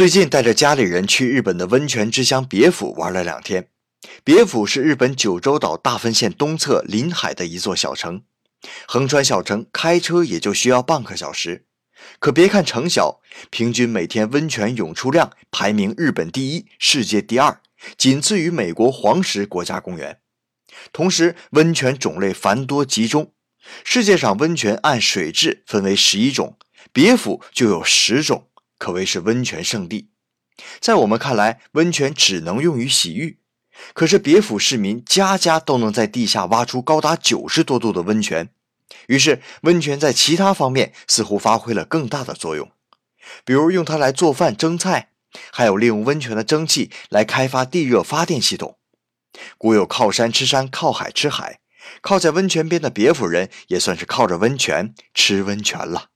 最近带着家里人去日本的温泉之乡别府玩了两天。别府是日本九州岛大分县东侧临海的一座小城，横穿小城开车也就需要半个小时。可别看城小，平均每天温泉涌出量排名日本第一，世界第二，仅次于美国黄石国家公园。同时，温泉种类繁多集中，世界上温泉按水质分为十一种，别府就有十种，可谓是温泉圣地。在我们看来，温泉只能用于洗浴，可是别府市民家家都能在地下挖出高达九十多度的温泉。于是，温泉在其他方面似乎发挥了更大的作用，比如用它来做饭蒸菜，还有利用温泉的蒸汽来开发地热发电系统。古有靠山吃山，靠海吃海，靠在温泉边的别府人也算是靠着温泉吃温泉了。